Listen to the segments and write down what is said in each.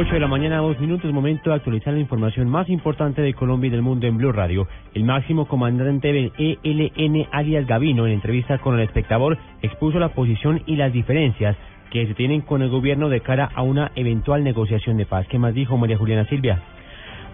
8 de la mañana, dos minutos, momento de actualizar la información más importante de Colombia y del mundo en Blue Radio. El máximo comandante del ELN, alias Gavino, en entrevista con el espectador, expuso la posición y las diferencias que se tienen con el gobierno de cara a una eventual negociación de paz. ¿Qué más dijo María Juliana Silvia?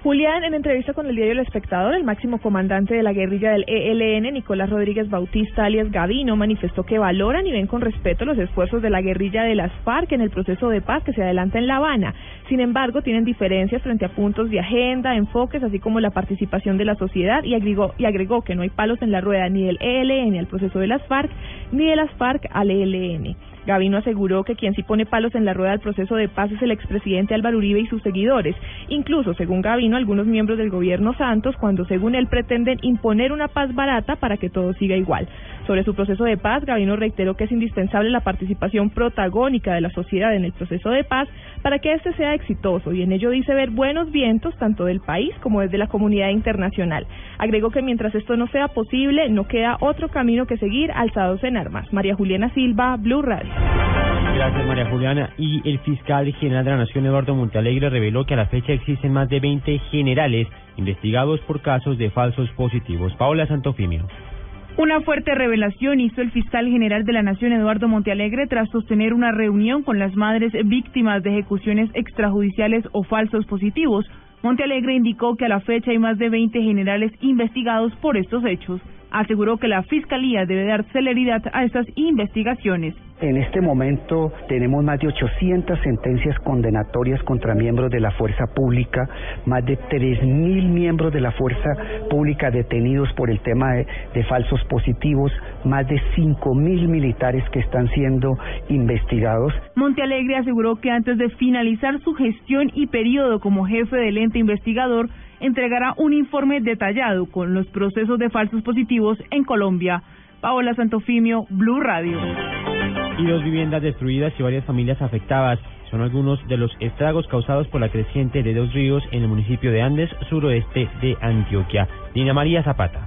Julián, en entrevista con el diario El Espectador, el máximo comandante de la guerrilla del ELN, Nicolás Rodríguez Bautista, alias Gavino, manifestó que valoran y ven con respeto los esfuerzos de la guerrilla de las FARC en el proceso de paz que se adelanta en La Habana. Sin embargo, tienen diferencias frente a puntos de agenda, enfoques, así como la participación de la sociedad y agregó, y agregó que no hay palos en la rueda ni del ELN al proceso de las FARC, ni de las FARC al ELN. Gavino aseguró que quien sí pone palos en la rueda del proceso de paz es el expresidente Álvaro Uribe y sus seguidores. Incluso, según Gavino, algunos miembros del gobierno Santos, cuando según él pretenden imponer una paz barata para que todo siga igual. Sobre su proceso de paz, Gavino reiteró que es indispensable la participación protagónica de la sociedad en el proceso de paz para que éste sea exitoso y en ello dice ver buenos vientos tanto del país como desde la comunidad internacional. Agregó que mientras esto no sea posible, no queda otro camino que seguir alzados en armas. María Juliana Silva, Blue Radio. Gracias, María Juliana. Y el fiscal general de la Nación, Eduardo Montalegre, reveló que a la fecha existen más de 20 generales investigados por casos de falsos positivos. Paola Santofimio. Una fuerte revelación hizo el fiscal general de la Nación, Eduardo Montealegre, tras sostener una reunión con las madres víctimas de ejecuciones extrajudiciales o falsos positivos. Montealegre indicó que a la fecha hay más de 20 generales investigados por estos hechos. Aseguró que la Fiscalía debe dar celeridad a estas investigaciones. En este momento tenemos más de 800 sentencias condenatorias contra miembros de la fuerza pública, más de 3.000 miembros de la fuerza pública detenidos por el tema de, de falsos positivos, más de 5.000 militares que están siendo investigados. Montealegre aseguró que antes de finalizar su gestión y periodo como jefe del ente investigador, entregará un informe detallado con los procesos de falsos positivos en Colombia. Paola Santofimio, Blue Radio y dos viviendas destruidas y varias familias afectadas. Son algunos de los estragos causados por la creciente de dos ríos en el municipio de Andes, suroeste de Antioquia. Dina María Zapata.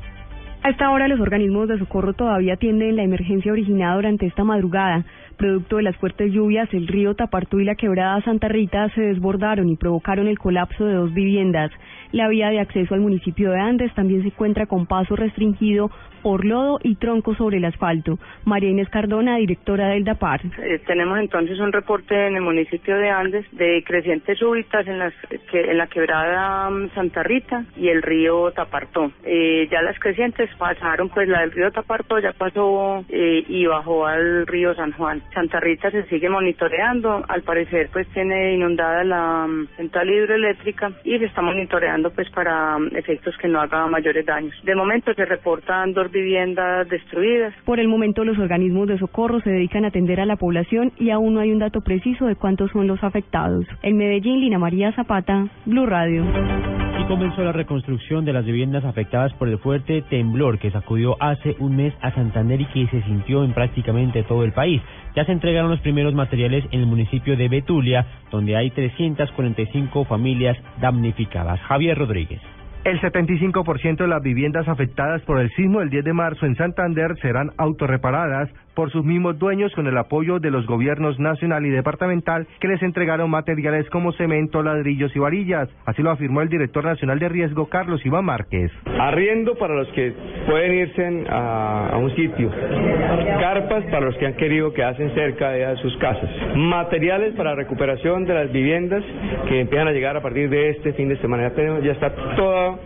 A esta hora los organismos de socorro todavía atienden la emergencia originada durante esta madrugada. Producto de las fuertes lluvias, el río Tapartú y la quebrada Santa Rita se desbordaron y provocaron el colapso de dos viviendas. La vía de acceso al municipio de Andes también se encuentra con paso restringido por lodo y troncos sobre el asfalto. María Inés Cardona, directora del DAPAR. Eh, tenemos entonces un reporte en el municipio de Andes de crecientes súbitas en, las, que, en la quebrada mm, Santa Rita y el río Tapartó. Eh, ya las crecientes pasaron, pues la del río Tapartó ya pasó eh, y bajó al río San Juan. Santa Rita se sigue monitoreando, al parecer pues tiene inundada la mm, central hidroeléctrica y se está monitoreando pues para mm, efectos que no haga mayores daños. De momento se reportan dos viviendas destruidas. Por el momento los organismos de socorro se dedican a atender a la población y aún no hay un dato preciso de cuántos son los afectados. En Medellín, Lina María Zapata, Blue Radio. Comenzó la reconstrucción de las viviendas afectadas por el fuerte temblor que sacudió hace un mes a Santander y que se sintió en prácticamente todo el país. Ya se entregaron los primeros materiales en el municipio de Betulia, donde hay 345 familias damnificadas. Javier Rodríguez. El 75% de las viviendas afectadas por el sismo del 10 de marzo en Santander serán autorreparadas por sus mismos dueños con el apoyo de los gobiernos nacional y departamental que les entregaron materiales como cemento, ladrillos y varillas. Así lo afirmó el director nacional de riesgo, Carlos Iván Márquez. Arriendo para los que pueden irse a, un sitio. Carpas para los que han querido que hacen cerca de sus casas. Materiales para recuperación de las viviendas que empiezan a llegar a partir de este fin de semana. Ya, tenemos, ya está todo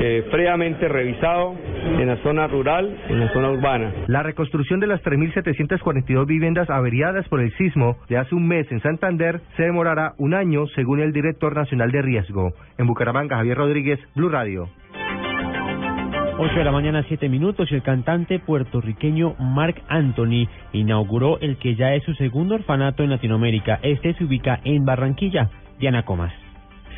eh, fríamente revisado en la zona rural, en la zona urbana. La reconstrucción de las 3.742 viviendas averiadas por el sismo de hace un mes en Santander se demorará un año, según el director nacional de riesgo. En Bucaramanga, Javier Rodríguez, Blue Radio. 8 de la mañana, 7 minutos, y el cantante puertorriqueño Mark Anthony inauguró el que ya es su segundo orfanato en Latinoamérica. Este se ubica en Barranquilla. Diana Comas.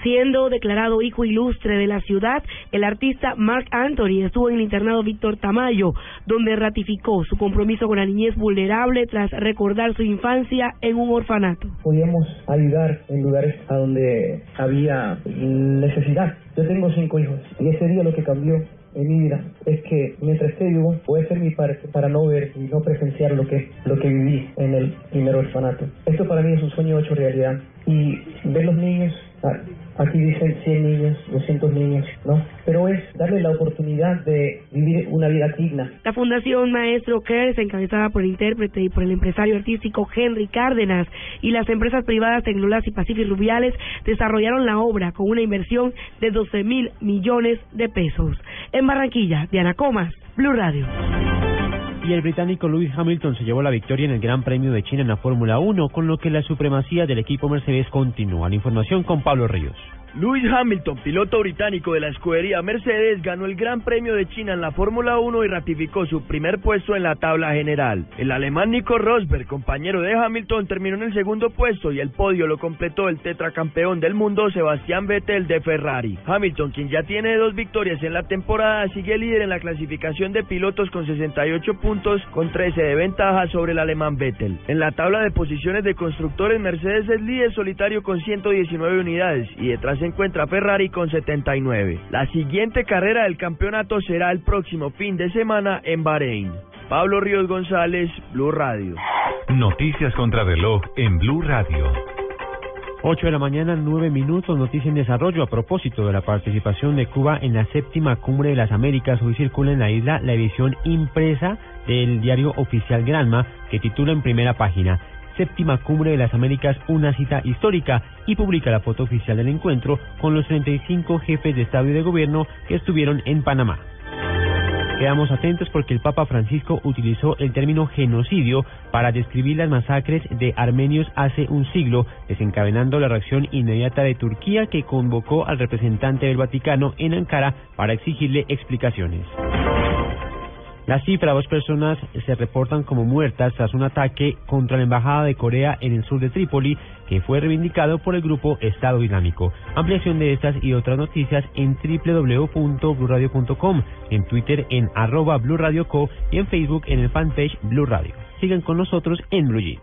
Siendo declarado hijo ilustre de la ciudad, el artista Mark Anthony estuvo en el internado Víctor Tamayo, donde ratificó su compromiso con la niñez vulnerable tras recordar su infancia en un orfanato. Podíamos ayudar en lugares a donde había necesidad. Yo tengo cinco hijos y ese día lo que cambió en mi vida es que mientras esté vivo voy a hacer mi parte para no ver y no presenciar lo que lo que viví en el primer orfanato. Esto para mí es un sueño hecho realidad y ver los niños Ah, aquí dicen 100 niños, 200 niños, ¿no? Pero es darle la oportunidad de vivir una vida digna. La Fundación Maestro Cares, encabezada por el intérprete y por el empresario artístico Henry Cárdenas, y las empresas privadas Tecnolas y Pacific Rubiales desarrollaron la obra con una inversión de 12 mil millones de pesos. En Barranquilla, Diana Comas, Blue Radio. Y el británico Lewis Hamilton se llevó la victoria en el Gran Premio de China en la Fórmula 1, con lo que la supremacía del equipo Mercedes continúa. La información con Pablo Ríos. Lewis Hamilton, piloto británico de la escudería Mercedes, ganó el Gran Premio de China en la Fórmula 1 y ratificó su primer puesto en la tabla general. El alemán Nico Rosberg, compañero de Hamilton, terminó en el segundo puesto y el podio lo completó el tetracampeón del mundo Sebastián Vettel de Ferrari. Hamilton, quien ya tiene dos victorias en la temporada, sigue líder en la clasificación de pilotos con 68 puntos con 13 de ventaja sobre el alemán Vettel. En la tabla de posiciones de constructores, Mercedes es líder solitario con 119 unidades y detrás se encuentra Ferrari con 79. La siguiente carrera del campeonato será el próximo fin de semana en Bahrein. Pablo Ríos González, Blue Radio. Noticias contra reloj en Blue Radio. 8 de la mañana, 9 minutos, noticia en desarrollo. A propósito de la participación de Cuba en la séptima cumbre de las Américas, hoy circula en la isla la edición impresa del diario oficial Granma, que titula en primera página séptima cumbre de las Américas, una cita histórica, y publica la foto oficial del encuentro con los 35 jefes de Estado y de Gobierno que estuvieron en Panamá. Quedamos atentos porque el Papa Francisco utilizó el término genocidio para describir las masacres de armenios hace un siglo, desencadenando la reacción inmediata de Turquía que convocó al representante del Vaticano en Ankara para exigirle explicaciones. La cifra, dos personas se reportan como muertas tras un ataque contra la Embajada de Corea en el sur de Trípoli, que fue reivindicado por el grupo Estado Islámico. Ampliación de estas y otras noticias en www.bluradio.com, en Twitter en arroba Blue Radio Co y en Facebook en el fanpage Blue Radio. Sigan con nosotros en Blue